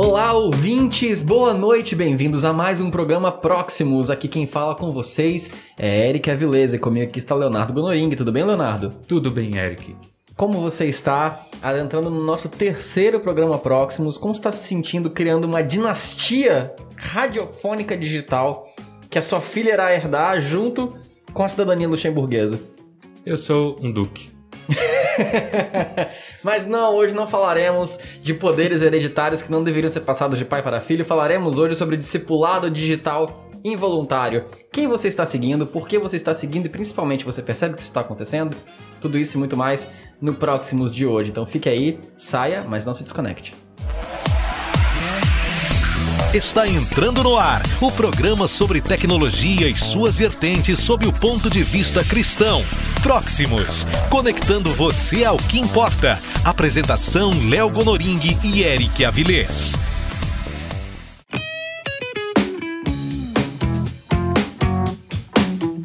Olá, ouvintes! Boa noite, bem-vindos a mais um programa Próximos. Aqui quem fala com vocês é Eric Avilés e comigo aqui está Leonardo Gonoring. Tudo bem, Leonardo? Tudo bem, Eric. Como você está adentrando no nosso terceiro programa Próximos? Como está se sentindo criando uma dinastia radiofônica digital que a sua filha irá herdar junto com a cidadania luxemburguesa? Eu sou um duque. Mas não, hoje não falaremos de poderes hereditários que não deveriam ser passados de pai para filho. Falaremos hoje sobre discipulado digital involuntário. Quem você está seguindo, por que você está seguindo e principalmente você percebe que isso está acontecendo? Tudo isso e muito mais no Próximos de hoje. Então fique aí, saia, mas não se desconecte. Está entrando no ar o programa sobre tecnologia e suas vertentes sob o ponto de vista cristão. Próximos, conectando você ao que importa. Apresentação Léo Gonoring e Eric Avilés.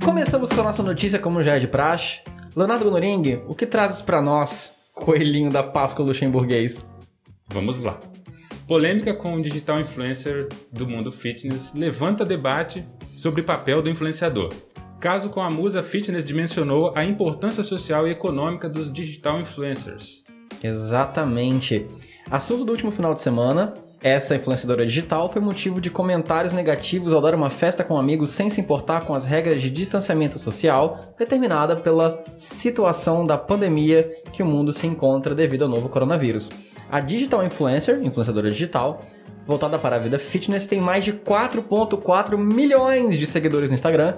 Começamos com a nossa notícia, como já é de praxe. Leonardo Gonoring, o que trazes para nós, coelhinho da Páscoa luxemburguês? Vamos lá. Polêmica com o digital influencer do mundo fitness levanta debate sobre o papel do influenciador. Caso com a Musa Fitness dimensionou a importância social e econômica dos digital influencers. Exatamente. Assunto do último final de semana, essa influenciadora digital foi motivo de comentários negativos ao dar uma festa com amigos sem se importar com as regras de distanciamento social determinada pela situação da pandemia que o mundo se encontra devido ao novo coronavírus. A digital influencer, influenciadora digital, voltada para a vida fitness, tem mais de 4.4 milhões de seguidores no Instagram,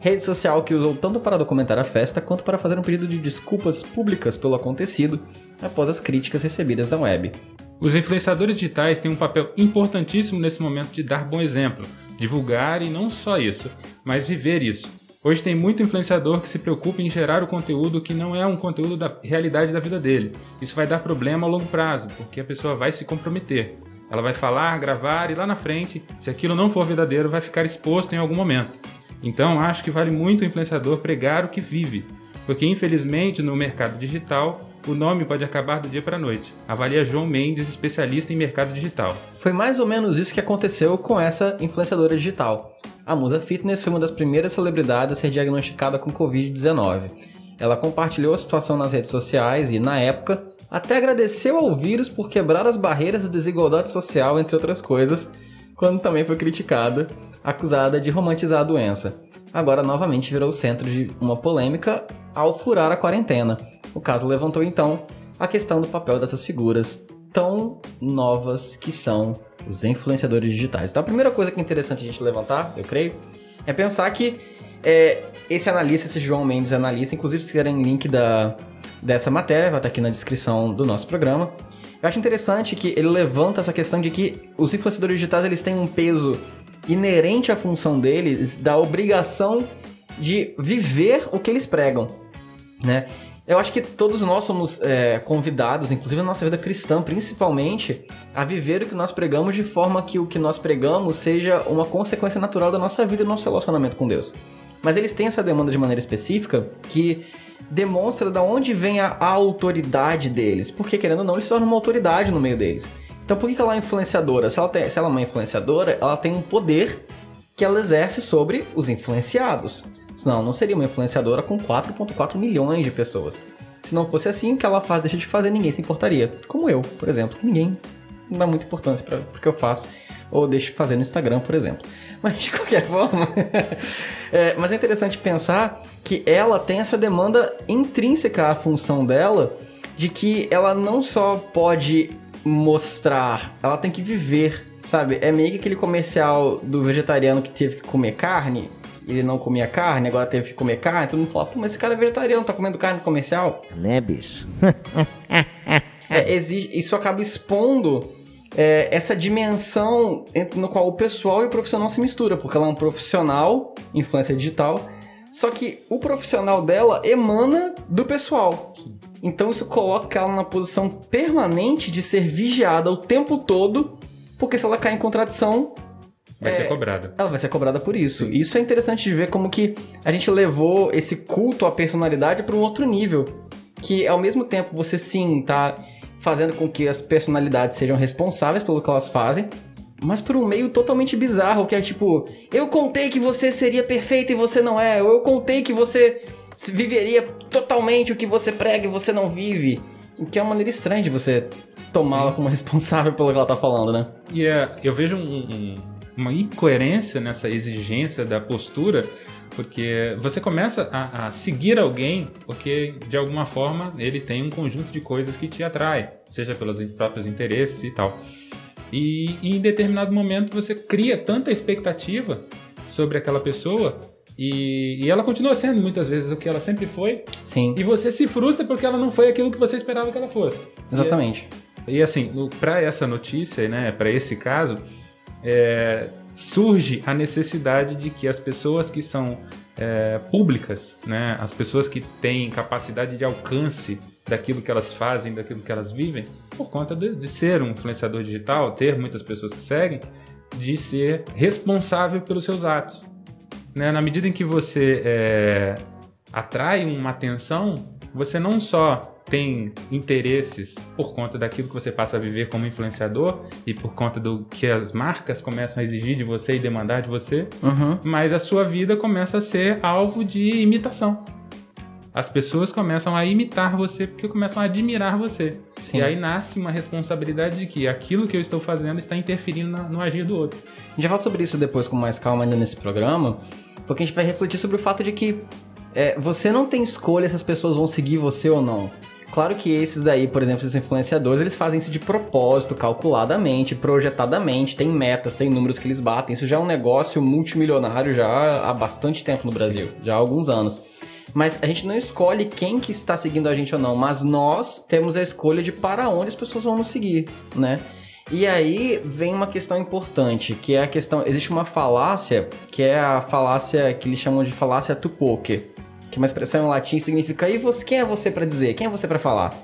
rede social que usou tanto para documentar a festa quanto para fazer um pedido de desculpas públicas pelo acontecido após as críticas recebidas da web. Os influenciadores digitais têm um papel importantíssimo nesse momento de dar bom exemplo, divulgar e não só isso, mas viver isso. Hoje tem muito influenciador que se preocupa em gerar o conteúdo que não é um conteúdo da realidade da vida dele. Isso vai dar problema a longo prazo, porque a pessoa vai se comprometer. Ela vai falar, gravar e lá na frente, se aquilo não for verdadeiro, vai ficar exposto em algum momento. Então acho que vale muito o influenciador pregar o que vive, porque infelizmente no mercado digital o nome pode acabar do dia para a noite. Avalia João Mendes, especialista em mercado digital. Foi mais ou menos isso que aconteceu com essa influenciadora digital. A Musa Fitness foi uma das primeiras celebridades a ser diagnosticada com Covid-19. Ela compartilhou a situação nas redes sociais e, na época, até agradeceu ao vírus por quebrar as barreiras da desigualdade social, entre outras coisas, quando também foi criticada, acusada de romantizar a doença. Agora, novamente, virou centro de uma polêmica ao furar a quarentena. O caso levantou, então, a questão do papel dessas figuras tão novas que são os influenciadores digitais. Então a primeira coisa que é interessante a gente levantar, eu creio, é pensar que é, esse analista, esse João Mendes analista, inclusive se quiserem link da, dessa matéria, vai estar aqui na descrição do nosso programa. Eu acho interessante que ele levanta essa questão de que os influenciadores digitais eles têm um peso inerente à função deles, da obrigação de viver o que eles pregam, né? Eu acho que todos nós somos é, convidados, inclusive na nossa vida cristã, principalmente, a viver o que nós pregamos de forma que o que nós pregamos seja uma consequência natural da nossa vida e do nosso relacionamento com Deus. Mas eles têm essa demanda de maneira específica que demonstra de onde vem a, autoridade deles. Porque, querendo ou não, eles se tornam uma autoridade no meio deles. Então, por que, ela é influenciadora? Se ela, tem, se ela é uma influenciadora, ela tem um poder que ela exerce sobre os influenciados. Senão, não seria uma influenciadora com 4,4 milhões de pessoas. Se não fosse assim, o que ela faz, deixa de fazer, ninguém se importaria. Como eu, por exemplo. Ninguém dá muita importância para o que eu faço. Ou deixo de fazer no Instagram, por exemplo. Mas, de qualquer forma... é, mas é interessante pensar que ela tem essa demanda intrínseca à função dela de que ela não só pode mostrar, ela tem que viver, sabe? É meio que aquele comercial do vegetariano que teve que comer carne ele não comia carne, agora teve que comer carne, todo mundo fala, pô, mas esse cara é vegetariano, tá comendo carne comercial? Né, bicho? é, exige, isso acaba expondo é, essa dimensão no qual o pessoal e o profissional se misturam, porque ela é um profissional, influência digital, só que o profissional dela emana do pessoal. Então isso coloca ela na posição permanente de ser vigiada o tempo todo, porque se ela cair em contradição, Vai é, ser cobrada. Ela vai ser cobrada por isso. Sim. Isso é interessante de ver como que a gente levou esse culto à personalidade para um outro nível. Que ao mesmo tempo você sim tá fazendo com que as personalidades sejam responsáveis pelo que elas fazem, mas por um meio totalmente bizarro, que é tipo, eu contei que você seria perfeito e você não é, ou eu contei que você viveria totalmente o que você prega e você não vive. O que é uma maneira estranha de você tomá-la como responsável pelo que ela tá falando, né? E é, eu vejo um, um, uma incoerência nessa exigência da postura, porque você começa a, a, seguir alguém porque, de alguma forma, ele tem um conjunto de coisas que te atrai, seja pelos próprios interesses e tal. E, e em determinado momento você cria tanta expectativa sobre aquela pessoa e, e, ela continua sendo muitas vezes o que ela sempre foi. Sim. E você se frustra porque ela não foi aquilo que você esperava que ela fosse. Exatamente. E, e assim, para essa notícia, né, para esse caso, é, surge a necessidade de que as pessoas que são é, públicas, né, as pessoas que têm capacidade de alcance daquilo que elas fazem, daquilo que elas vivem, por conta de, de ser um influenciador digital, ter muitas pessoas que seguem, de ser responsável pelos seus atos. Né? Na medida em que você é, atrai uma atenção, você não só tem interesses por conta daquilo que você passa a viver como influenciador e por conta do que as marcas começam a exigir de você e demandar de você, uhum. mas a sua vida começa a ser alvo de imitação. As pessoas começam a imitar você porque começam a admirar você. Sim. E aí nasce uma responsabilidade de que aquilo que eu estou fazendo está interferindo no agir do outro. A gente vai falar sobre isso depois com mais calma ainda nesse programa, porque a gente vai refletir sobre o fato de que é, você não tem escolha se as pessoas vão seguir você ou não. Claro que esses daí, por exemplo, esses influenciadores, eles fazem isso de propósito, calculadamente, projetadamente, tem metas, tem números que eles batem. Isso já é um negócio multimilionário já há bastante tempo no Brasil, Sim. já há alguns anos. Mas a gente não escolhe quem que está seguindo a gente ou não, mas nós temos a escolha de para onde as pessoas vão nos seguir, né? E aí vem uma questão importante, que é a questão. Existe uma falácia, que é a falácia que eles chamam de falácia tupoke, que é uma expressão em latim significa e você, quem é você para dizer? Quem é você para falar?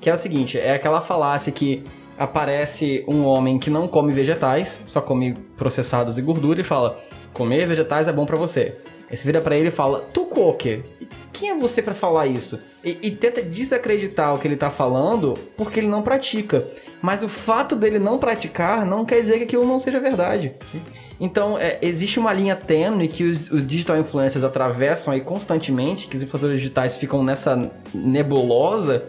Que é o seguinte, é aquela falácia que aparece um homem que não come vegetais, só come processados e gordura e fala: "Comer vegetais é bom para você". Aí você vira pra ele e fala, tu quem é você para falar isso? E, e, tenta desacreditar o que ele tá falando porque ele não pratica. Mas o fato dele não praticar não quer dizer que aquilo não seja verdade. Sim. Então, é, existe uma linha tênue que os, os, digital influencers atravessam aí constantemente, que os influenciadores digitais ficam nessa nebulosa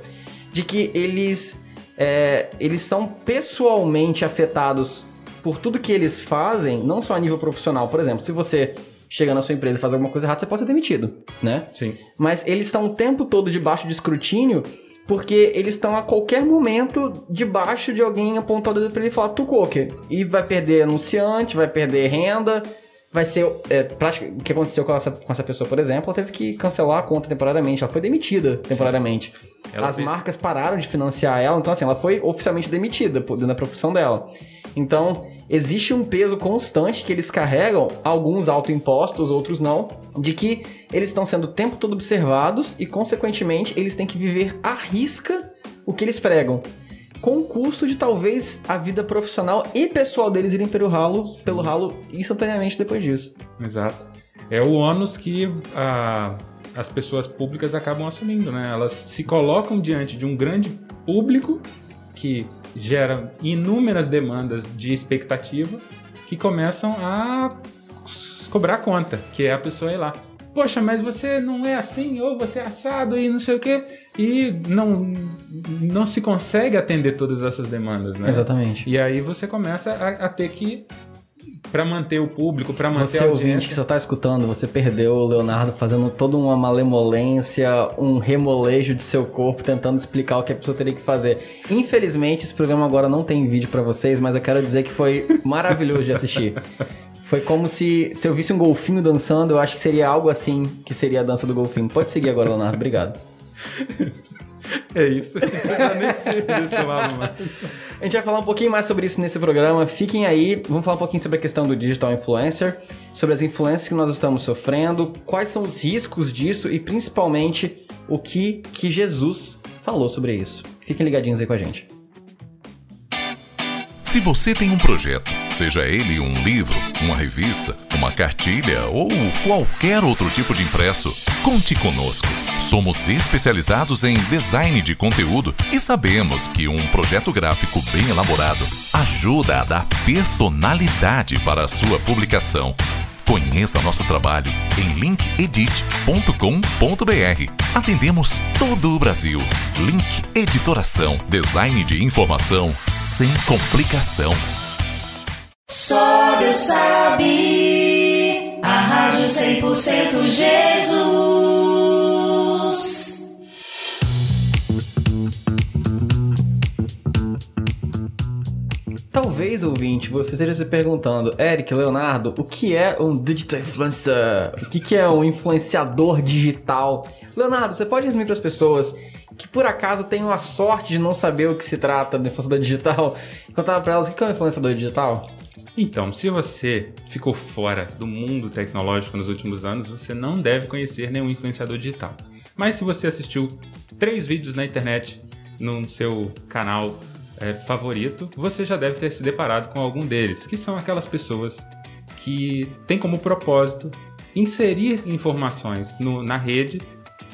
de que eles, é, eles são pessoalmente afetados por tudo que eles fazem, não só a nível profissional. Por exemplo, se você chega na sua empresa e faz alguma coisa errada, você pode ser demitido, né? Sim. Mas eles estão o tempo todo debaixo de escrutínio porque eles estão a qualquer momento debaixo de alguém apontando o dedo pra ele falar tu coque. E vai perder anunciante, vai perder renda, vai ser. É, o que aconteceu com essa, com essa pessoa, por exemplo, ela teve que cancelar a conta temporariamente, ela foi demitida temporariamente. As fez... marcas pararam de financiar ela, então assim, ela foi oficialmente demitida dentro da profissão dela. Então, existe um peso constante que eles carregam, alguns autoimpostos, outros não, de que eles estão sendo o tempo todo observados e, consequentemente, eles têm que viver à risca o que eles pregam. Com o custo de talvez a vida profissional e pessoal deles irem pelo ralo, pelo ralo instantaneamente depois disso. Exato. É o ônus que a, as pessoas públicas acabam assumindo, né? Elas se colocam diante de um grande público que gera inúmeras demandas de expectativa que começam a cobrar conta, que é a pessoa ir lá. Poxa, mas você não é assim, ou você é assado e não sei o quê. E não, não se consegue atender todas essas demandas, né? Exatamente. E aí você começa a, a ter que para manter o público, para manter você, a audiência. ouvinte que só tá escutando, você perdeu o Leonardo fazendo toda uma malemolência, um remolejo de seu corpo, tentando explicar o que a pessoa teria que fazer. Infelizmente, esse programa agora não tem vídeo para vocês, mas eu quero dizer que foi maravilhoso de assistir. Foi como se, se eu visse um golfinho dançando, eu acho que seria algo assim que seria a dança do golfinho. Pode seguir agora, Leonardo. Obrigado. É isso. Eu já nem sei mais. A gente vai falar um pouquinho mais sobre isso nesse programa. Fiquem aí, vamos falar um pouquinho sobre a questão do digital influencer, sobre as influências que nós estamos sofrendo, quais são os riscos disso e principalmente o que que Jesus falou sobre isso. Fiquem ligadinhos aí com a gente. Se você tem um projeto Seja ele um livro, uma revista, uma cartilha ou qualquer outro tipo de impresso, conte conosco. Somos especializados em design de conteúdo e sabemos que um projeto gráfico bem elaborado ajuda a dar personalidade para a sua publicação. Conheça nosso trabalho em linkedit.com.br. Atendemos todo o Brasil. Link Editoração, design de informação sem complicação. Só Deus sabe, a Rádio 100% Jesus. Talvez, ouvinte, você esteja se perguntando, Eric, Leonardo, o que é um digital influencer? O que, que é um influenciador digital? Leonardo, você pode resumir para as pessoas que por acaso tenham a sorte de não saber o que se trata do influenciador digital, contar para elas o que é um influenciador digital? Então, se você ficou fora do mundo tecnológico nos últimos anos, você não deve conhecer nenhum influenciador digital. Mas se você assistiu três vídeos na internet no seu canal é, favorito, você já deve ter se deparado com algum deles, que são aquelas pessoas que têm como propósito inserir informações no, na rede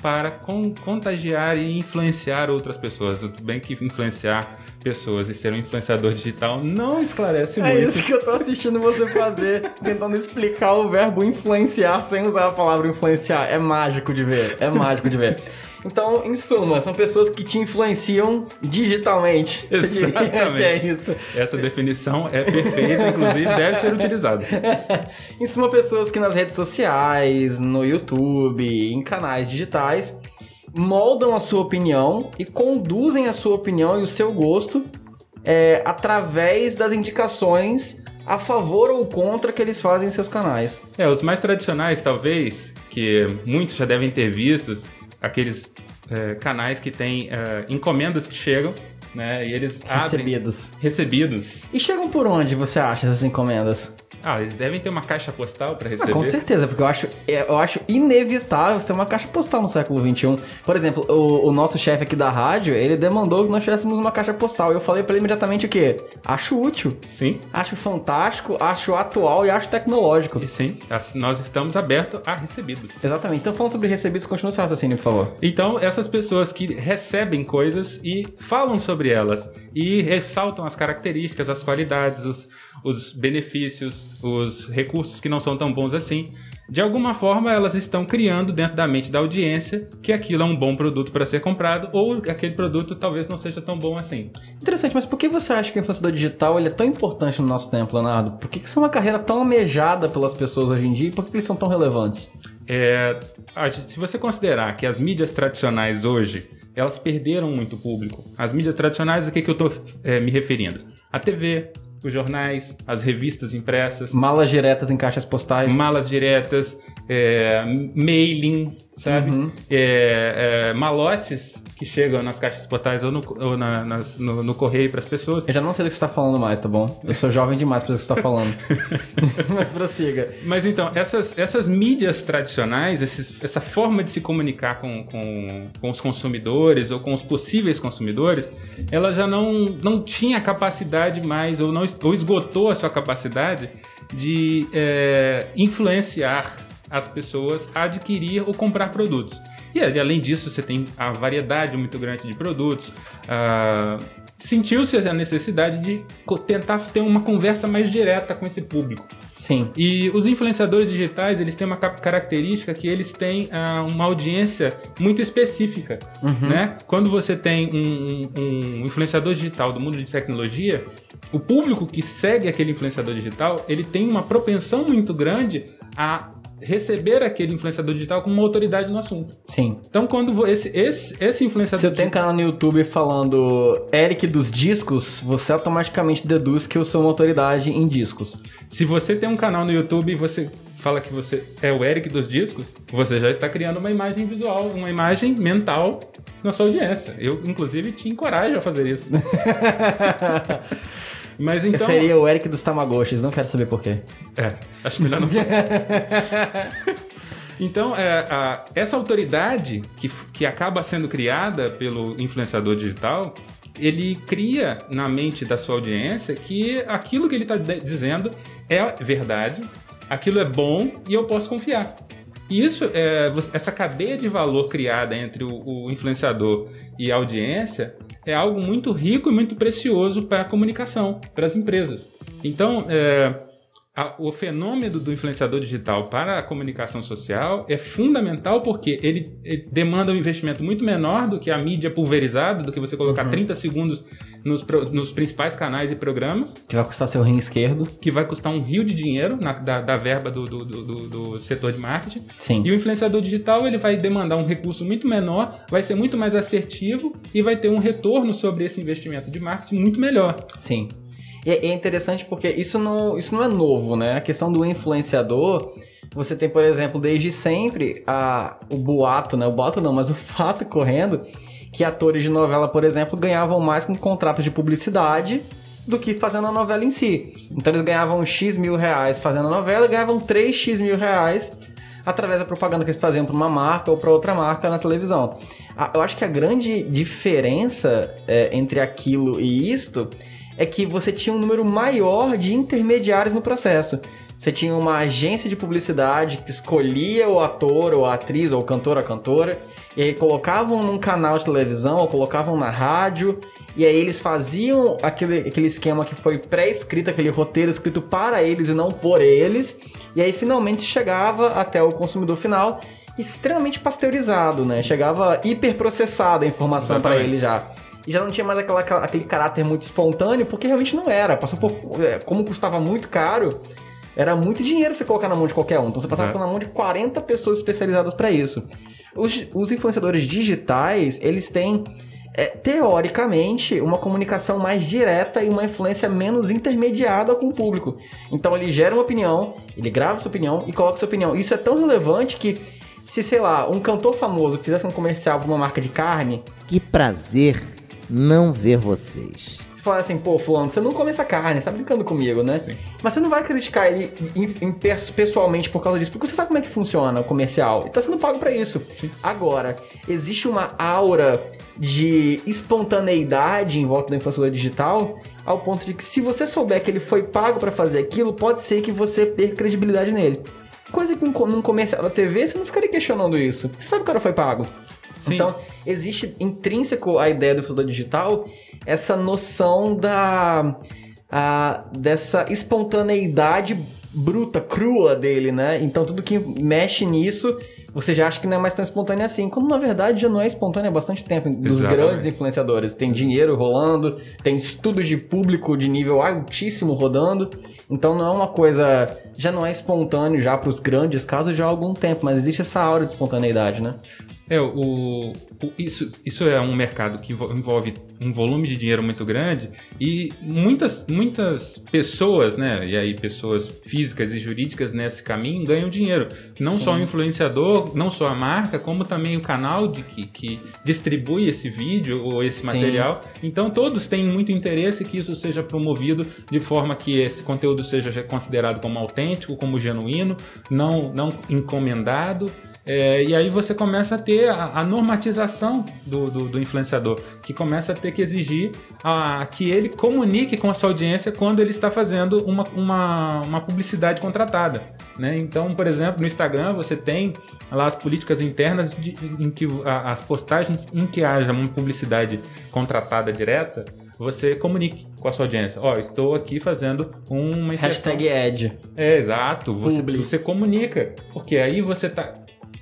para con contagiar e influenciar outras pessoas. Tudo bem que influenciar pessoas e ser um influenciador digital não esclarece É muito. isso que eu tô assistindo você fazer, tentando explicar o verbo influenciar sem usar a palavra influenciar. É mágico de ver, é mágico de ver. Então, em suma, são pessoas que te influenciam digitalmente. Diria Exatamente. é isso. Essa definição é perfeita, inclusive deve ser utilizada. em suma, pessoas que nas redes sociais, no YouTube, em canais digitais, moldam a sua opinião e conduzem a sua opinião e o seu gosto é, através das indicações a favor ou contra que eles fazem em seus canais. É, os mais tradicionais, talvez, que muitos já devem ter visto, aqueles é, canais que têm é, encomendas que chegam, né? E eles abrem Recebidos. recebidos. E chegam por onde você acha essas encomendas? Ah, eles devem ter uma caixa postal para Ah, receber. com certeza, porque eu acho, é, eu acho inevitável você ter uma caixa postal no século XXI. Por exemplo, o, o nosso chefe aqui da rádio, ele demandou que nós tivéssemos uma caixa postal. E eu falei pra ele imediatamente o quê? Acho útil, Sim. acho fantástico, acho atual e acho tecnológico. E sim, nós estamos abertos a recebidos. Exatamente. Então, falando sobre recebidos, continua seu raciocínio, por favor. Então, essas pessoas que recebem coisas e falam sobre elas e ressaltam as características, as qualidades, os, os benefícios, os recursos que não são tão bons assim, de alguma forma elas estão criando dentro da mente da audiência que aquilo é um bom produto para ser comprado ou aquele produto talvez não seja tão bom assim. Interessante, mas por que você acha que o influenciador digital é tão importante no nosso tempo, Leonardo? Por que, que isso é uma carreira tão almejada pelas pessoas hoje em dia e por que, que eles são tão relevantes? É, se você considerar que as mídias tradicionais hoje elas perderam muito público, as mídias tradicionais, o que, que eu estou me referindo? A TV, os jornais, as revistas impressas, Malas diretas em caixas postais. malas diretas, é, mailing, sabe? Uhum. É, é, malotes que chegam nas caixas postais ou no, ou na- nas- no- no correio para as pessoas. Eu já não sei do que você tá falando mais, tá bom? Eu sou jovem demais pra isso que você tá falando. Mas prossiga. Mas então, essas, essas mídias tradicionais, esses- essa forma de se comunicar com, com, com os consumidores ou com os possíveis consumidores, ela já não, não tinha capacidade mais, ou, não, ou esgotou a sua capacidade de é, influenciar as pessoas a adquirir ou comprar produtos. E além disso, você tem a variedade muito grande de produtos. ah, Sentiu-se a necessidade de tentar ter uma conversa mais direta com esse público. Sim. E os influenciadores digitais, eles têm uma ca- característica que eles têm ah, uma audiência muito específica, né? Quando você tem um, um- um influenciador digital do mundo de tecnologia, o público que segue aquele influenciador digital, ele tem uma propensão muito grande a receber aquele influenciador digital como uma autoridade no assunto. Sim. Então, quando esse, esse, esse influenciador Se eu tenho um digital- canal no YouTube falando Eric dos discos, você automaticamente deduz que eu sou uma autoridade em discos. Se você tem um canal no YouTube e você fala que você é o Eric dos discos, você já está criando uma imagem visual, uma imagem mental na sua audiência. Eu, inclusive, te encorajo a fazer isso. Mas Eu então. seria o Eric dos Tamagotchis, não quero saber por quê. É, acho melhor não. Então, é, a- essa autoridade que, que acaba sendo criada pelo influenciador digital, ele cria na mente da sua audiência que aquilo que ele está dizendo é verdade, aquilo é bom e eu posso confiar. E isso, é, essa cadeia de valor criada entre o, o influenciador e a audiência é algo muito rico e muito precioso para a comunicação, para as empresas. Então, é, a, o fenômeno do influenciador digital para a comunicação social é fundamental porque ele, ele, demanda um investimento muito menor do que a mídia pulverizada, do que você colocar uhum. 30 segundos nos, nos, principais canais e programas. Que vai custar seu rim esquerdo. Que vai custar um rio de dinheiro na, da, da, verba do, do, do, do, setor de marketing. Sim. E o influenciador digital ele vai demandar um recurso muito menor, vai ser muito mais assertivo e vai ter um retorno sobre esse investimento de marketing muito melhor. Sim. E é interessante porque isso não, isso não é novo, né? A questão do influenciador, você tem, por exemplo, desde sempre a, o boato, né? O boato não, mas o fato correndo que atores de novela, por exemplo, ganhavam mais com contrato de publicidade do que fazendo a novela em si. Então eles ganhavam X mil reais fazendo a novela e ganhavam 3X mil reais através da propaganda que eles faziam para uma marca ou para outra marca na televisão. Eu acho que a grande diferença é, entre aquilo e isto é que você tinha um número maior de intermediários no processo. Você tinha uma agência de publicidade que escolhia o ator ou a atriz ou o cantor ou a cantora e aí colocavam num canal de televisão ou colocavam na rádio e aí eles faziam aquele, aquele esquema que foi pré-escrito, aquele roteiro escrito para eles e não por eles e aí finalmente chegava até o consumidor final extremamente pasteurizado, né? Chegava hiperprocessada a informação para ele já e já não tinha mais aquela, aquele caráter muito espontâneo, porque realmente não era. Passou por. É, como custava muito caro, era muito dinheiro você colocar na mão de qualquer um. Então você passava é. na mão de 40 pessoas especializadas para isso. Os, os influenciadores digitais, eles têm. É, teoricamente, uma comunicação mais direta e uma influência menos intermediada com o público. Então ele gera uma opinião, ele grava sua opinião e coloca sua opinião. Isso é tão relevante que se, sei lá, um cantor famoso fizesse um comercial para uma marca de carne. Que prazer não ver vocês. Você fala assim, pô, fulano, você não come essa carne, você tá brincando comigo, né? Sim. Mas você não vai criticar ele pessoalmente por causa disso, porque você sabe como é que funciona o comercial. E tá sendo pago para isso. Sim. Agora, existe uma aura de espontaneidade em volta da influenciador digital ao ponto de que se você souber que ele foi pago para fazer aquilo, pode ser que você perca credibilidade nele. Coisa que num comercial da TV você não ficaria questionando isso. Você sabe que o cara foi pago. Sim. Então, existe intrínseco à ideia do filtro digital essa noção da a, dessa espontaneidade bruta, crua dele, né? Então tudo que mexe nisso, você já acha que não é mais tão espontâneo assim, quando na verdade já não é espontâneo há bastante tempo dos Exatamente. grandes influenciadores. Tem dinheiro rolando, tem estudos de público de nível altíssimo rodando. Então não é uma coisa, já não é espontâneo já para os grandes casos já há algum tempo, mas existe essa aura de espontaneidade, né? É, o, o, isso, isso é um mercado que envolve um volume de dinheiro muito grande e muitas, muitas pessoas, né, e aí pessoas físicas e jurídicas nesse caminho ganham dinheiro. Não Sim. só o influenciador, não só a marca, como também o canal de que, que distribui esse vídeo ou esse Sim. material. Então todos têm muito interesse que isso seja promovido de forma que esse conteúdo seja considerado como autêntico, como genuíno, não, não encomendado é, e aí você começa a ter a, a normatização do, do, do, influenciador, que começa a ter que exigir a, que ele comunique com a sua audiência quando ele está fazendo uma, uma, uma publicidade contratada. Né? Então, por exemplo, no Instagram você tem lá as políticas internas de, em que a, as postagens em que haja uma publicidade contratada direta, você comunique com a sua audiência. Ó, oh, estou aqui fazendo uma inserção. Hashtag ad. É, exato. Você, você comunica. Porque aí você está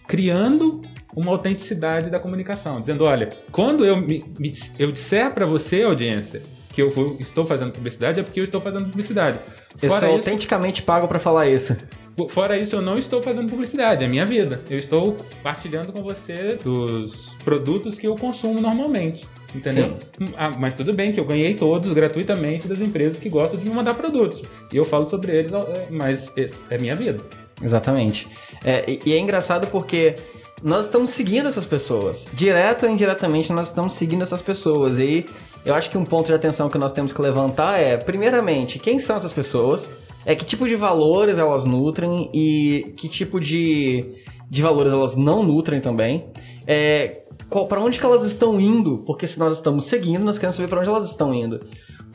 criando uma autenticidade da comunicação, dizendo, olha, quando eu, me, me eu disser para você, audiência, que eu vou, estou fazendo publicidade, é porque eu estou fazendo publicidade. Eu Fora sou isso, autenticamente pago para falar isso. Fora isso, eu não estou fazendo publicidade, é minha vida. Eu estou partilhando com você dos produtos que eu consumo normalmente. Entendeu? Ah, mas tudo bem que eu ganhei todos gratuitamente das empresas que gostam de me mandar produtos. E eu falo sobre eles, é, mas é minha vida. Exatamente. É, e é engraçado porque nós estamos seguindo essas pessoas. Direto ou indiretamente, nós estamos seguindo essas pessoas. E eu acho que um ponto de atenção que nós temos que levantar é, primeiramente, quem são essas pessoas? É que tipo de valores elas nutrem e que tipo de, de valores elas não nutrem também. É, para onde que elas estão indo, porque se nós estamos seguindo, nós queremos saber para onde elas estão indo.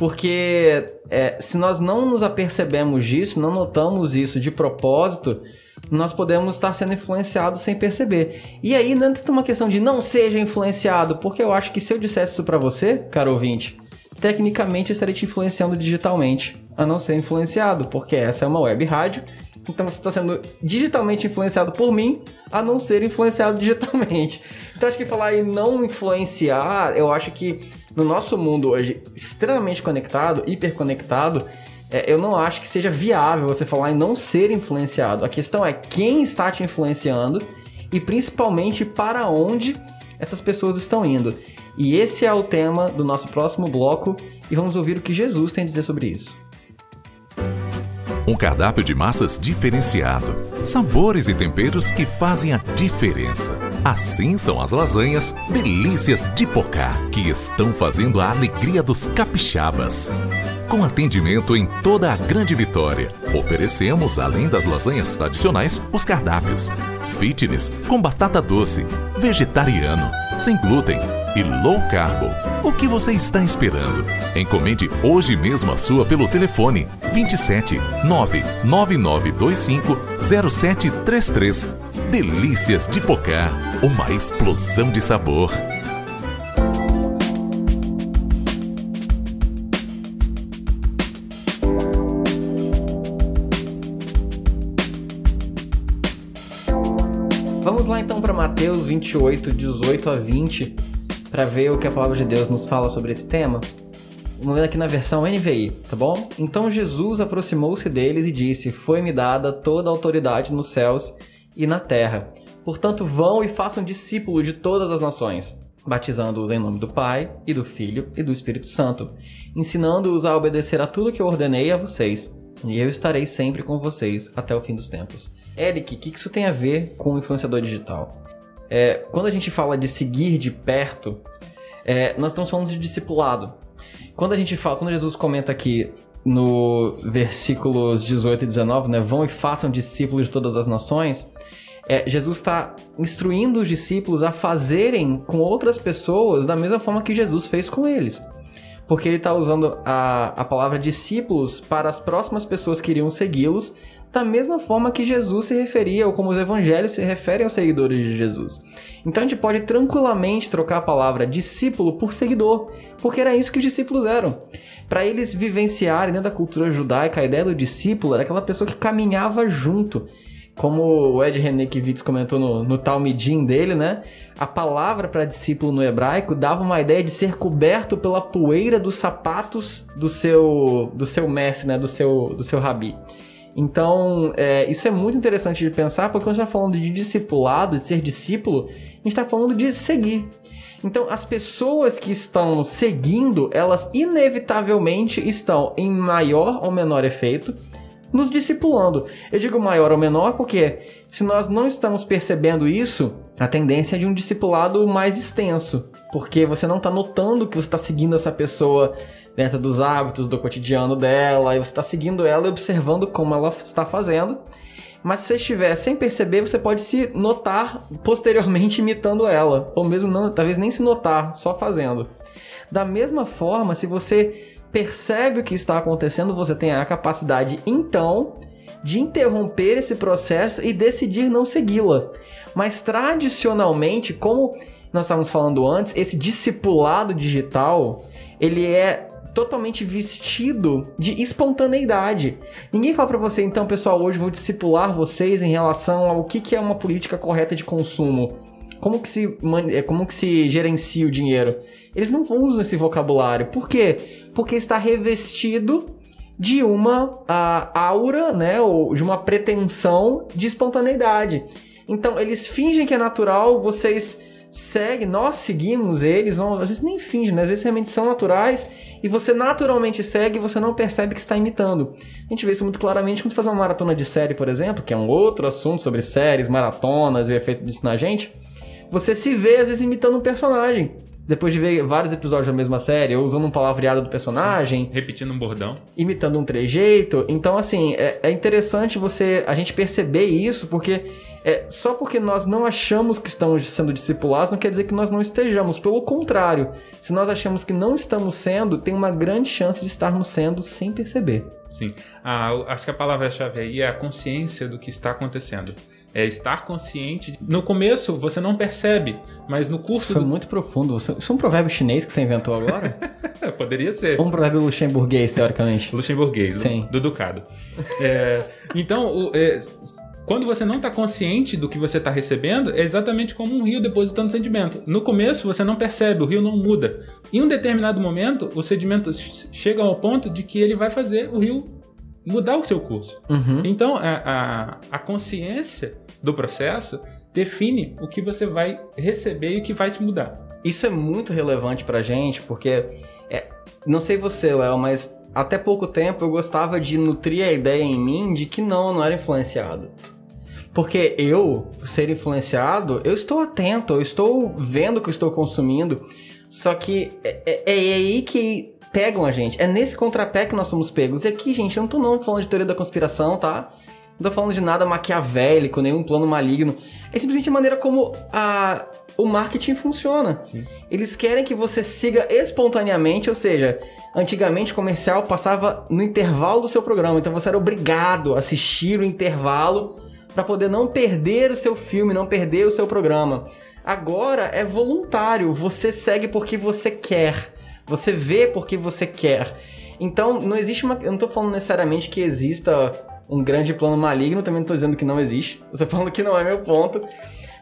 Porque é, se nós não nos apercebemos disso, não notamos isso de propósito, nós podemos estar sendo influenciados sem perceber. E aí não é uma questão de não seja influenciado, porque eu acho que se eu dissesse isso para você, caro ouvinte, tecnicamente eu estaria te influenciando digitalmente, a não ser influenciado, porque essa é uma web rádio então você está sendo digitalmente influenciado por mim, a não ser influenciado digitalmente. Então acho que falar em não influenciar, eu acho que no nosso mundo hoje extremamente conectado, hiperconectado, é, eu não acho que seja viável você falar em não ser influenciado. A questão é quem está te influenciando e principalmente para onde essas pessoas estão indo. E esse é o tema do nosso próximo bloco e vamos ouvir o que Jesus tem a dizer sobre isso. Um cardápio de massas diferenciado, sabores e temperos que fazem a diferença. Assim são as lasanhas Delícias de Pocá, que estão fazendo a alegria dos capixabas. Com atendimento em toda a Grande Vitória, oferecemos, além das lasanhas tradicionais, os cardápios fitness com batata doce, vegetariano, sem glúten e low carbo. O que você está esperando? Encomende hoje mesmo a sua pelo telefone 27 99925 0733. Delícias de Pocá, uma explosão de sabor. Vamos lá então para Mateus 28, 18 a 20 para ver o que a palavra de Deus nos fala sobre esse tema. Vamos ler aqui na versão NVI, tá bom? Então Jesus aproximou-se deles e disse: Foi-me dada toda a autoridade nos céus e na terra. Portanto, vão e façam discípulos de todas as nações, batizando-os em nome do Pai, e do Filho e do Espírito Santo, ensinando-os a obedecer a tudo que eu ordenei a vocês. E eu estarei sempre com vocês até o fim dos tempos. Eric, o que isso tem a ver com o influenciador digital? É, quando a gente fala de seguir de perto, é, nós estamos falando de discipulado. Quando a gente fala, quando Jesus comenta aqui no versículos 18 e 19, né, vão e façam discípulos de todas as nações, é, Jesus está instruindo os discípulos a fazerem com outras pessoas da mesma forma que Jesus fez com eles. Porque ele está usando a, a palavra discípulos para as próximas pessoas que iriam segui-los, da mesma forma que Jesus se referia, ou como os evangelhos se referem aos seguidores de Jesus. Então a gente pode tranquilamente trocar a palavra discípulo por seguidor, porque era isso que os discípulos eram. Para eles vivenciarem dentro da cultura judaica, a ideia do discípulo era aquela pessoa que caminhava junto. Como o Ed René Kivitz comentou no, no Talmidim dele, né? A palavra para discípulo no hebraico dava uma ideia de ser coberto pela poeira dos sapatos do seu, do seu mestre, né? Do seu, do seu rabi. Então, é, isso é muito interessante de pensar, porque quando a gente está falando de discipulado, de ser discípulo, a gente está falando de seguir. Então, as pessoas que estão seguindo, elas inevitavelmente estão em maior ou menor efeito nos discipulando. Eu digo maior ou menor porque se nós não estamos percebendo isso, a tendência é de um discipulado mais extenso, porque você não está notando que você está seguindo essa pessoa dentro dos hábitos do cotidiano dela, e você está seguindo ela e observando como ela está fazendo. Mas se você estiver sem perceber, você pode se notar posteriormente imitando ela, ou mesmo não, talvez nem se notar, só fazendo. Da mesma forma, se você percebe o que está acontecendo, você tem a capacidade então de interromper esse processo e decidir não segui-la. Mas tradicionalmente, como nós estávamos falando antes, esse discipulado digital, ele é totalmente vestido de espontaneidade. Ninguém fala para você, então, pessoal, hoje vou discipular vocês em relação ao que, que é uma política correta de consumo. Como que, se, é, como que se gerencia o dinheiro? Eles não usam esse vocabulário. Por quê? Porque está revestido de uma aura, né, ou de uma pretensão de espontaneidade. Então, eles fingem que é natural, vocês seguem, nós seguimos eles, não, às vezes nem fingem, né? às vezes realmente são naturais e você naturalmente segue e você não percebe que está imitando. A gente vê isso muito claramente quando você faz uma maratona de série, por exemplo, que é um outro assunto sobre séries, maratonas e o efeito disso na gente. Você se vê, às vezes, imitando um personagem. Depois de ver vários episódios da mesma série, ou usando um palavreado do personagem. Repetindo um bordão. Imitando um trejeito. Então, assim, é, é interessante você a gente perceber isso, porque É, só porque nós não achamos que estamos sendo discipulados, não quer dizer que nós não estejamos. Pelo contrário, se nós achamos que não estamos sendo, tem uma grande chance de estarmos sendo sem perceber. Sim. Ah, acho que a palavra-chave aí é a consciência do que está acontecendo. É estar consciente. No começo você não percebe, mas no curso. Isso foi do- muito profundo. Isso é um provérbio chinês que você inventou agora? Poderia ser. Um provérbio luxemburguês, teoricamente? Luxemburguês, do- Sim. do Ducado. É, então, o- é, quando você não está consciente do que você está recebendo, é exatamente como um rio depositando sedimento. No começo, você não percebe, o rio não muda. Em um determinado momento, o sedimento ch- chega ao ponto de que ele vai fazer o rio mudar o seu curso. Uhum. Então, a, a, a consciência do processo define o que você vai receber e o que vai te mudar. Isso é muito relevante pra gente, porque é, não sei você, Léo, mas até pouco tempo eu gostava de nutrir a ideia em mim de que não, eu não era influenciado. Porque eu, ser influenciado, eu estou atento, eu estou vendo o que eu estou consumindo. Só que é, é- é aí que pegam a gente. É nesse contrapé que nós somos pegos. E aqui, gente, eu não tô não falando de teoria da conspiração, tá? Não tô falando de nada maquiavélico, nenhum plano maligno. É simplesmente a maneira como a, o marketing funciona. Sim. Eles querem que você siga espontaneamente, ou seja, antigamente o comercial passava no intervalo do seu programa, então você era obrigado a assistir o intervalo para poder não perder o seu filme, não perder o seu programa. Agora é voluntário, você segue porque você quer, você vê porque você quer. Então não existe uma, eu não tô falando necessariamente que exista um grande plano maligno, também não tô dizendo que não existe. Eu tô falando que não é meu ponto.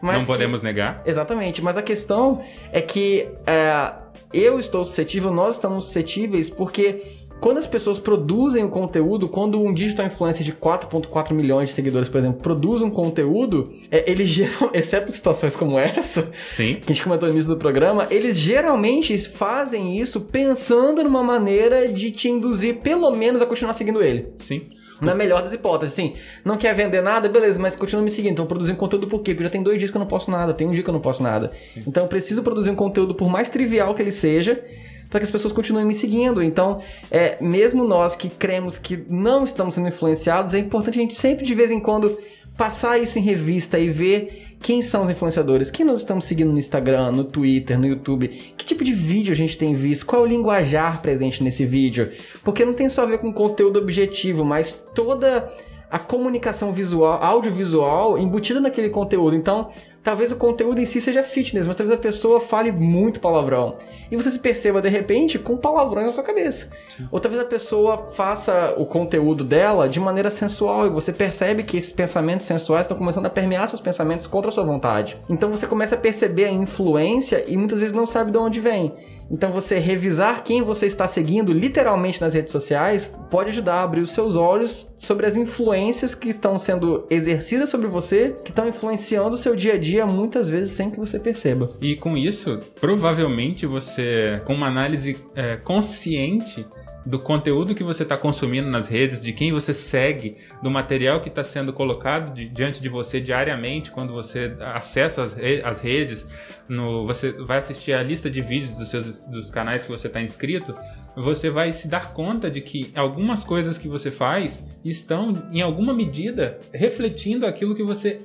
Mas não que- podemos negar. Exatamente, mas a questão é que é, eu estou suscetível, nós estamos suscetíveis, porque quando as pessoas produzem o conteúdo, quando um digital influencer de 4.4 milhões de seguidores, por exemplo, produz um conteúdo, é, eles geram, exceto situações como essa, Sim. que a gente comentou no início do programa, eles geralmente fazem isso pensando numa maneira de te induzir pelo menos a continuar seguindo ele. Sim. Na melhor das hipóteses, assim, não quer vender nada, beleza, mas continua me seguindo. Então, produzindo conteúdo por quê? Porque já tem dois dias que eu não posto nada, tem um dia que eu não posto nada. Então, eu preciso produzir um conteúdo, por mais trivial que ele seja, para que as pessoas continuem me seguindo. Então, é, mesmo nós que cremos que não estamos sendo influenciados, é importante a gente sempre, de vez em quando, passar isso em revista e ver quem são os influenciadores, quem nós estamos seguindo no Instagram, no Twitter, no YouTube, que tipo de vídeo a gente tem visto, qual é o linguajar presente nesse vídeo. Porque não tem só a ver com conteúdo objetivo, mas toda a comunicação visual, audiovisual embutida naquele conteúdo. Então, talvez o conteúdo em si seja fitness, mas talvez a pessoa fale muito palavrão. E você se perceba, de repente, com palavrões na sua cabeça. Ou talvez a pessoa faça o conteúdo dela de maneira sensual e você percebe que esses pensamentos sensuais estão começando a permear seus pensamentos contra a sua vontade. Então você começa a perceber a influência e muitas vezes não sabe de onde vem. Então você revisar quem você está seguindo literalmente nas redes sociais pode ajudar a abrir os seus olhos sobre as influências que estão sendo exercidas sobre você, que estão influenciando o seu dia a dia muitas vezes sem que você perceba. E com isso, provavelmente você, com uma análise é, consciente do conteúdo que você está consumindo nas redes, de quem você segue, do material que está sendo colocado di- diante de você diariamente, quando você acessa as, as redes, no, você vai assistir a lista de vídeos dos, seus, dos canais que você está inscrito, você vai se dar conta de que algumas coisas que você faz estão, em alguma medida, refletindo aquilo que você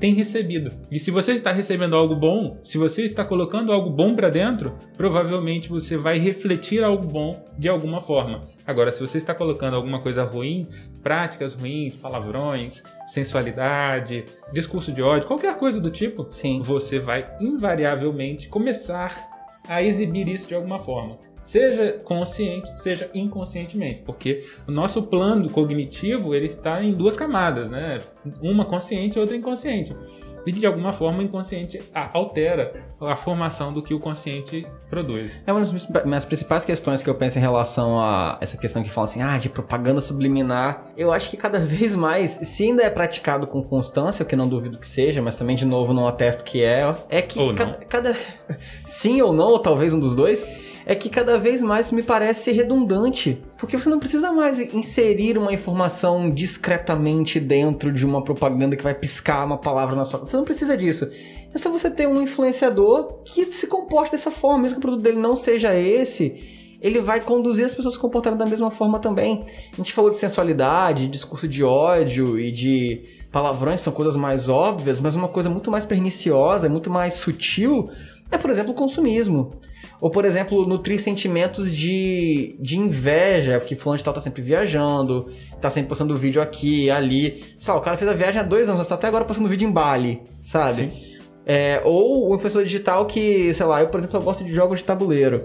tem recebido. E se você está recebendo algo bom, se você está colocando algo bom para dentro, provavelmente você vai refletir algo bom de alguma forma. Agora, se você está colocando alguma coisa ruim, práticas ruins, palavrões, sensualidade, discurso de ódio, qualquer coisa do tipo, Sim. você vai invariavelmente começar a exibir isso de alguma forma. Seja consciente, seja inconscientemente, porque o nosso plano cognitivo ele está em duas camadas, né? Uma consciente e outra inconsciente. E de alguma forma o inconsciente altera a formação do que o consciente produz. É uma das minhas- principais questões que eu penso em relação a essa questão que fala assim, ah, de propaganda subliminar. Eu acho que cada vez mais, se ainda é praticado com constância, o que não duvido que seja, mas também, de novo, não atesto que é, é que Ou não. cada, cada- Sim ou não, ou talvez um dos dois. É que cada vez mais me parece redundante. Porque você não precisa mais inserir uma informação discretamente dentro de uma propaganda que vai piscar uma palavra na sua. Você não precisa disso. É só você ter um influenciador que se comporte dessa forma, mesmo que o produto dele não seja esse, ele vai conduzir as pessoas a se comportarem da mesma forma também. A gente falou de sensualidade, discurso de ódio e de palavrões são coisas mais óbvias, mas uma coisa muito mais perniciosa, muito mais sutil, é, por exemplo, o consumismo. Ou, por exemplo, nutrir sentimentos de, de inveja, porque fulano de tal tá sempre viajando, tá sempre postando vídeo aqui, ali. Sei lá, o cara fez a viagem há dois anos, mas tá até agora postando vídeo em Bali, sabe? É, ou o influenciador digital que, sei lá, eu, por exemplo, eu gosto de jogos de tabuleiro.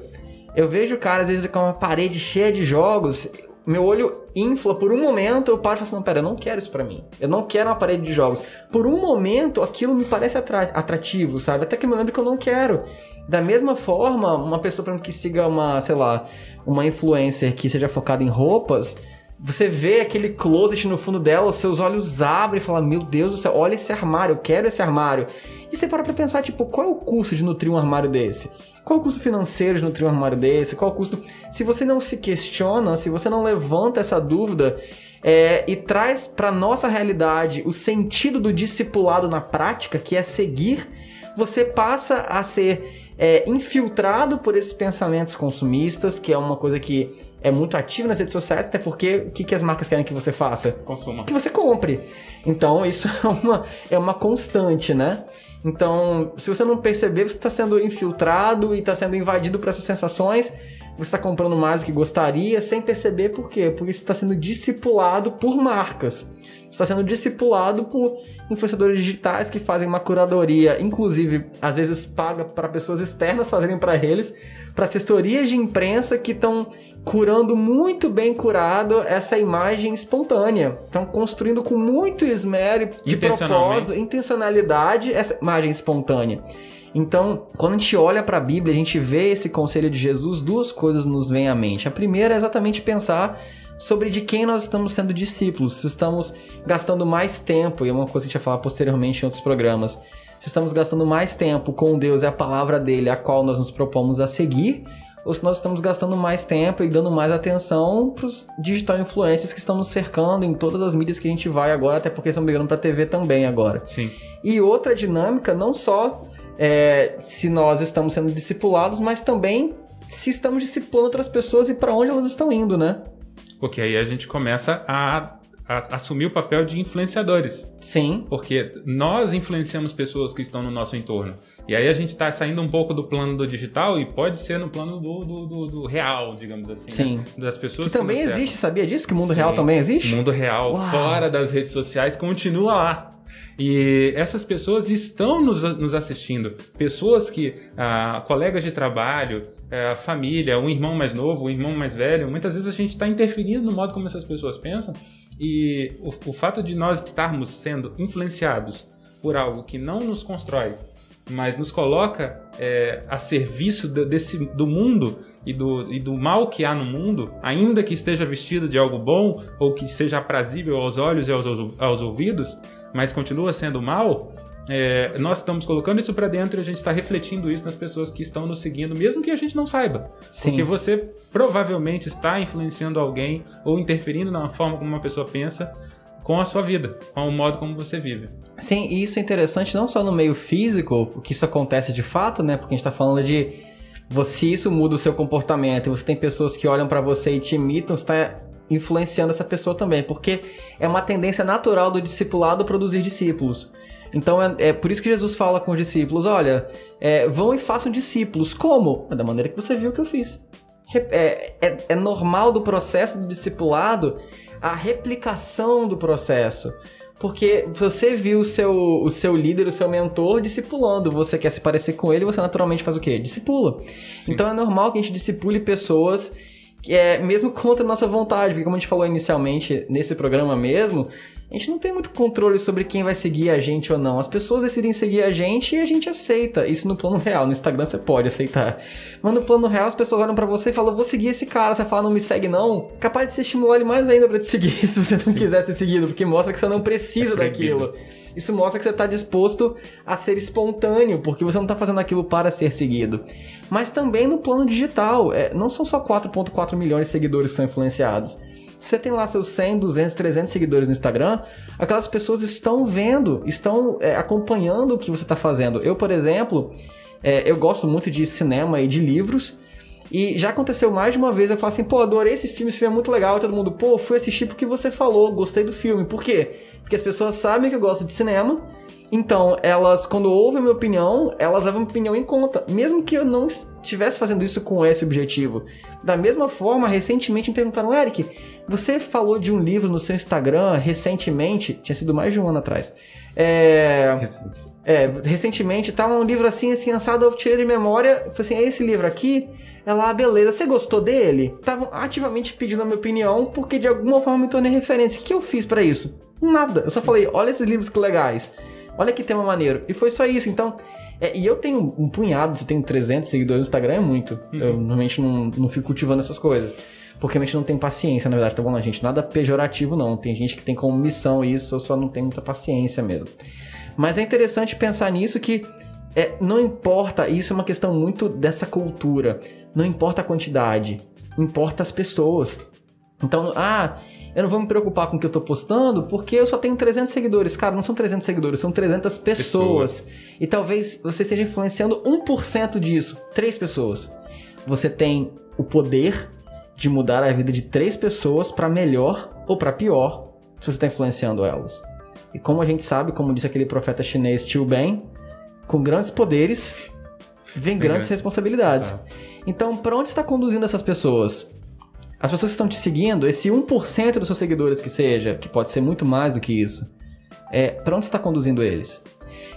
Eu vejo o cara, às vezes, com uma parede cheia de jogos, meu olho infla por um momento, eu paro e falo assim, não, pera, eu não quero isso pra mim. Eu não quero uma parede de jogos. Por um momento, aquilo me parece atra- atrativo, sabe? Até que me lembro que eu não quero. Da mesma forma, uma pessoa, que siga uma, sei lá, uma influencer que seja focada em roupas, você vê aquele closet no fundo dela, os seus olhos abrem e fala, meu Deus do céu, olha esse armário, eu quero esse armário. E você para pra pensar, tipo, qual é o custo de nutrir um armário desse? Qual o custo financeiro de nutrir um armário desse? Qual o custo... Se você não se questiona, se você não levanta essa dúvida é, e traz pra nossa realidade o sentido do discipulado na prática, que é seguir, você passa a ser é, infiltrado por esses pensamentos consumistas, que é uma coisa que é muito ativa nas redes sociais, até porque o que, que as marcas querem que você faça? Consuma. que você compre. Então, isso é uma, é uma constante, né? Então, se você não perceber, você está sendo infiltrado e está sendo invadido por essas sensações. Você está comprando mais do que gostaria, sem perceber por quê? Porque você está sendo discipulado por marcas. Você está sendo discipulado por influenciadores digitais que fazem uma curadoria, inclusive, às vezes paga para pessoas externas fazerem para eles, para assessorias de imprensa que estão curando muito bem curado essa imagem espontânea. Estão construindo com muito esmero, de propósito, intencionalidade, essa imagem espontânea. Então, quando a gente olha para a Bíblia, a gente vê esse conselho de Jesus, duas coisas nos vêm à mente. A primeira é exatamente pensar sobre de quem nós estamos sendo discípulos, se estamos gastando mais tempo, e é uma coisa que a gente vai falar posteriormente em outros programas, se estamos gastando mais tempo com Deus e a palavra dele, a qual nós nos propomos a seguir, ou se nós estamos gastando mais tempo e dando mais atenção para os digital influencers que estão nos cercando em todas as mídias que a gente vai agora, até porque estão migrando para TV também agora. Sim. E outra dinâmica, não só é, se nós estamos sendo discipulados, mas também se estamos discipulando outras pessoas e para onde elas estão indo, né? Porque aí a gente começa a, a assumir o papel de influenciadores. Sim, Porque nós influenciamos pessoas que estão no nosso entorno. E aí a gente está saindo um pouco do plano do digital e pode ser no plano do, do, do- do real, digamos assim. né? Sim. Das pessoas que também existe, sabia disso? Que o mundo Sim. real também existe? O mundo real, Uau. fora das redes sociais, continua lá. E essas pessoas estão nos, nos assistindo. Pessoas que, ah, colegas de trabalho, ah, família, um irmão mais novo, um irmão mais velho, muitas vezes a gente está interferindo no modo como essas pessoas pensam. E o, o fato de nós estarmos sendo influenciados por algo que não nos constrói, mas nos coloca é, a serviço de- desse, do mundo e do, e do mal que há no mundo, ainda que esteja vestido de algo bom ou que seja aprazível aos olhos e aos, aos ouvidos, mas continua sendo mal, é, nós estamos colocando isso para dentro e a gente está refletindo isso nas pessoas que estão nos seguindo, mesmo que a gente não saiba. Sim. Porque você provavelmente está influenciando alguém ou interferindo na forma como uma pessoa pensa com a sua vida, com o modo como você vive. Sim, e isso é interessante não só no meio físico, que isso acontece de fato, né? Porque a gente tá falando de você isso muda o seu comportamento, e você tem pessoas que olham pra você e te imitam, você tá influenciando essa pessoa também, porque é uma tendência natural do discipulado produzir discípulos. Então é, é por isso que Jesus fala com os discípulos: olha, é, vão e façam discípulos. Como? Da maneira que você viu que eu fiz. É, é, é normal do processo do discipulado a replicação do processo. Porque você viu o seu, o seu líder, o seu mentor discipulando, você quer se parecer com ele, você naturalmente faz o quê? Discipula. Então é normal que a gente discipule pessoas que é mesmo contra a nossa vontade, porque como a gente falou inicialmente nesse programa mesmo, a gente não tem muito controle sobre quem vai seguir a gente ou não. As pessoas decidem seguir a gente e a gente aceita. Isso no plano real. No Instagram você pode aceitar. Mas no plano real as pessoas olham pra você e falam: Vou seguir esse cara. Você fala: Não me segue, não. Capaz de você estimular ele mais ainda pra te seguir se você não quiser ser seguido, porque mostra que você não precisa É daquilo. Isso mostra que você está disposto a ser espontâneo, porque você não está fazendo aquilo para ser seguido. Mas também no plano digital, é, não são só 4.4 milhões de seguidores que são influenciados. Você tem lá seus 100, 200, 300 seguidores no Instagram, aquelas pessoas estão vendo, estão é, acompanhando o que você está fazendo. Eu, por exemplo, é, eu gosto muito de cinema e de livros, E já aconteceu mais de uma vez, eu falo assim, pô, adorei esse filme, esse filme é muito legal, e todo mundo, pô, fui assistir porque você falou, gostei do filme. Por quê? Porque as pessoas sabem que eu gosto de cinema, então elas, quando ouvem a minha opinião, elas levam a minha opinião em conta, mesmo que eu não estivesse fazendo isso com esse objetivo. Da mesma forma, recentemente me perguntaram, Eric, você falou de um livro no seu Instagram recentemente, tinha sido mais de um ano atrás. É. É, recentemente tava um livro assim, assim, assado, eu tirei de memória, falei assim, é esse livro aqui? Ela, ah, beleza, você gostou dele? Estavam ativamente pedindo a minha opinião, porque de alguma forma me tornei referência. O que eu fiz para isso? Nada. Eu só falei, olha esses livros que legais. Olha que tema maneiro. E foi só isso. Então, é, e eu tenho um punhado, se eu tenho 300 seguidores no Instagram, é muito. Eu normalmente não, não fico cultivando essas coisas. Porque a gente não tem paciência, na verdade, tá bom, gente? Nada pejorativo, não. Tem gente que tem como missão isso, eu só não tenho muita paciência mesmo. Mas é interessante pensar nisso que é, não importa, isso é uma questão muito dessa cultura. Não importa a quantidade, importa as pessoas. Então, ah, eu não vou me preocupar com o que eu tô postando porque eu só tenho 300 seguidores. Cara, não são 300 seguidores, são 300 pessoas. E talvez você esteja influenciando 1% disso, 3 pessoas. Você tem o poder de mudar a vida de 3 pessoas para melhor ou para pior se você está influenciando elas. E como a gente sabe, como disse aquele profeta chinês Tio Ben, com grandes poderes vem grandes grande- responsabilidades. Exato. Então, para onde está conduzindo essas pessoas? As pessoas que estão te seguindo, esse 1% dos seus seguidores que seja, que pode ser muito mais do que isso, é, para onde está conduzindo eles?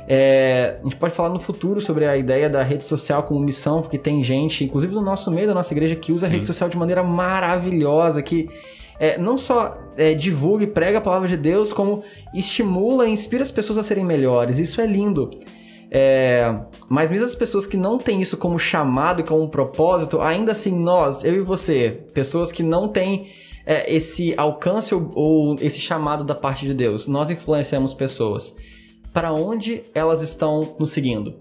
É, a gente pode falar no futuro sobre a ideia da rede social como missão, porque tem gente, inclusive do nosso meio da nossa igreja, que usa a Sim. rede social de maneira maravilhosa, que é, não só é, divulga e prega a palavra de Deus, como estimula e inspira as pessoas a serem melhores. Isso é lindo. É, mas mesmo as pessoas que não têm isso como chamado como um propósito, ainda assim nós, eu e você, pessoas que não têm é, esse alcance ou, ou esse chamado da parte de Deus, nós influenciamos pessoas. Para onde elas estão nos seguindo?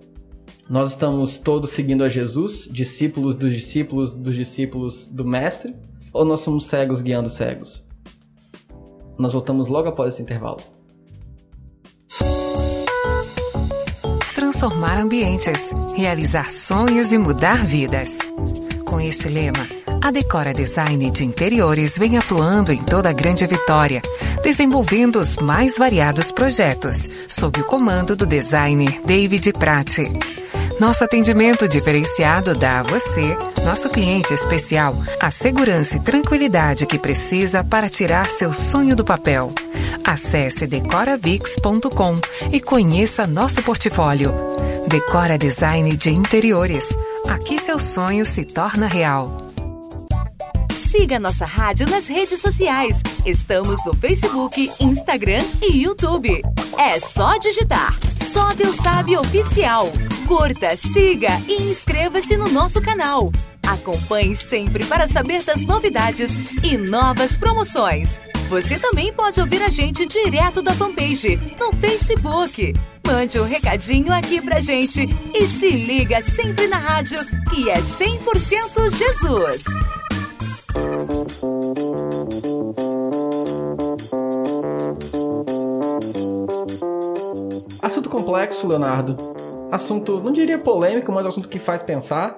Nós estamos todos seguindo a Jesus, discípulos dos discípulos dos discípulos do Mestre? Ou nós somos cegos guiando cegos? Nós voltamos logo após esse intervalo. Transformar ambientes, realizar sonhos e mudar vidas. Com este lema, a Decora Design de Interiores vem atuando em toda a Grande Vitória, desenvolvendo os mais variados projetos, sob o comando do designer David Prati. Nosso atendimento diferenciado dá a você, nosso cliente especial, a segurança e tranquilidade que precisa para tirar seu sonho do papel. Acesse decoravix.com e conheça nosso portfólio. Decora Design de Interiores. Aqui seu sonho se torna real. Siga nossa rádio nas redes sociais. Estamos no Facebook, Instagram e YouTube. É só digitar. Só Deus sabe oficial. Curta, siga e inscreva-se no nosso canal. Acompanhe sempre para saber das novidades e novas promoções. Você também pode ouvir a gente direto da fanpage no Facebook. Mande um recadinho aqui pra gente e se liga sempre na rádio que é 100% Jesus. Assunto complexo, Leonardo. Assunto, não diria polêmico, mas um assunto que faz pensar.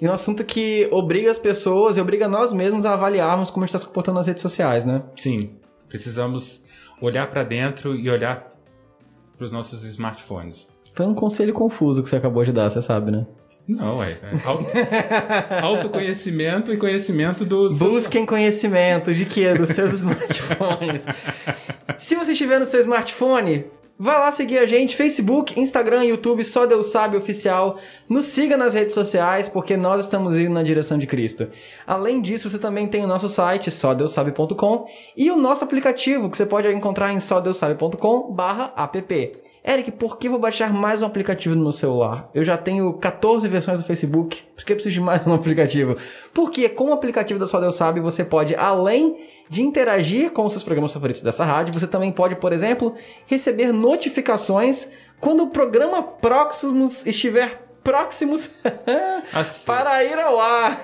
E um assunto que obriga as pessoas e obriga nós mesmos a avaliarmos como a gente está se comportando nas redes sociais, né? Sim, precisamos olhar para dentro e olhar para os nossos smartphones. Foi um conselho confuso que você acabou de dar, você sabe, né? Não, é. é auto- autoconhecimento e conhecimento dos. Busquem conhecimento de quê? Dos seus smartphones. Se você estiver no seu smartphone, vai lá seguir a gente, Facebook, Instagram, YouTube, só Deus sabe oficial. Nos siga nas redes sociais, porque nós estamos indo na direção de Cristo. Além disso, você também tem o nosso site, sódeusabe.com, e o nosso aplicativo, que você pode encontrar em sódeusabe.com barra app. Eric, por que vou baixar mais um aplicativo no meu celular? Eu já tenho 14 versões do Facebook, por que eu preciso de mais um aplicativo? Porque com o aplicativo da Só Deus Sabe, você pode, além de interagir com os seus programas favoritos dessa rádio, você também pode, por exemplo, receber notificações quando o programa Proximus estiver próximos Assim, para ir ao ar.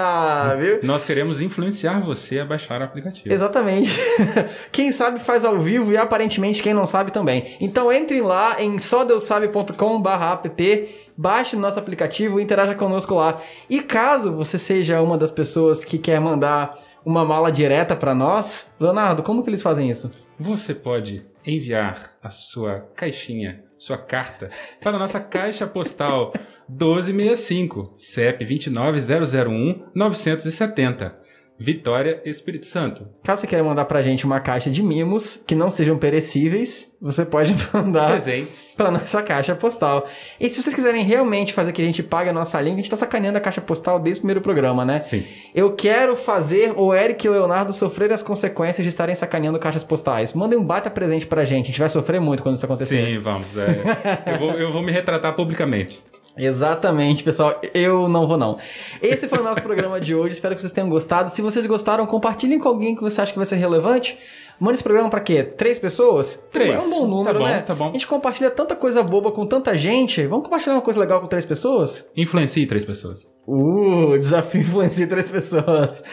Viu? Nós queremos influenciar você a baixar o aplicativo. Exatamente. Quem sabe faz ao vivo e aparentemente quem não sabe também. Então entrem lá em sodeusabe.com/app, baixe o nosso aplicativo e interaja conosco lá. E caso você seja uma das pessoas que quer mandar uma mala direta para nós, Leonardo, como que eles fazem isso? Você pode enviar a sua caixinha, sua carta, para a nossa caixa postal 1265, CEP 29001 970, Vitória, Espírito Santo. Caso você queira mandar pra gente uma caixa de mimos que não sejam perecíveis, você pode mandar Presentes. pra nossa caixa postal. E se vocês quiserem realmente fazer que a gente pague a nossa língua, a gente tá sacaneando a caixa postal desde o primeiro programa, né? Sim. Eu quero fazer o Eric e o Leonardo sofrerem as consequências de estarem sacaneando caixas postais. Mandem um baita presente pra gente, a gente vai sofrer muito quando isso acontecer. Sim, vamos. é. eu, vou, eu vou me retratar publicamente. Exatamente, pessoal. Eu não vou não. Esse foi o nosso programa de hoje. Espero que vocês tenham gostado. Se vocês gostaram, compartilhem com alguém que você acha que vai ser relevante. Manda esse programa pra quê? Três pessoas? Três. É um bom número, Tá bom, né? tá bom. A gente compartilha tanta coisa boba com tanta gente. Vamos compartilhar uma coisa legal com três pessoas? Influencie três pessoas. Uh, desafio influencia três pessoas.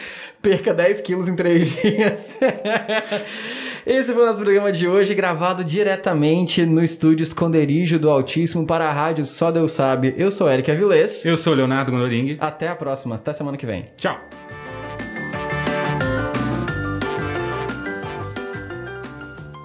Perca 10 quilos em três dias. Esse foi o nosso programa de hoje, gravado diretamente no estúdio Esconderijo do Altíssimo para a rádio Só Deus Sabe. Eu sou Eric Avilés. Eu sou Leonardo Gondoring. Até a próxima, até semana que vem. Tchau.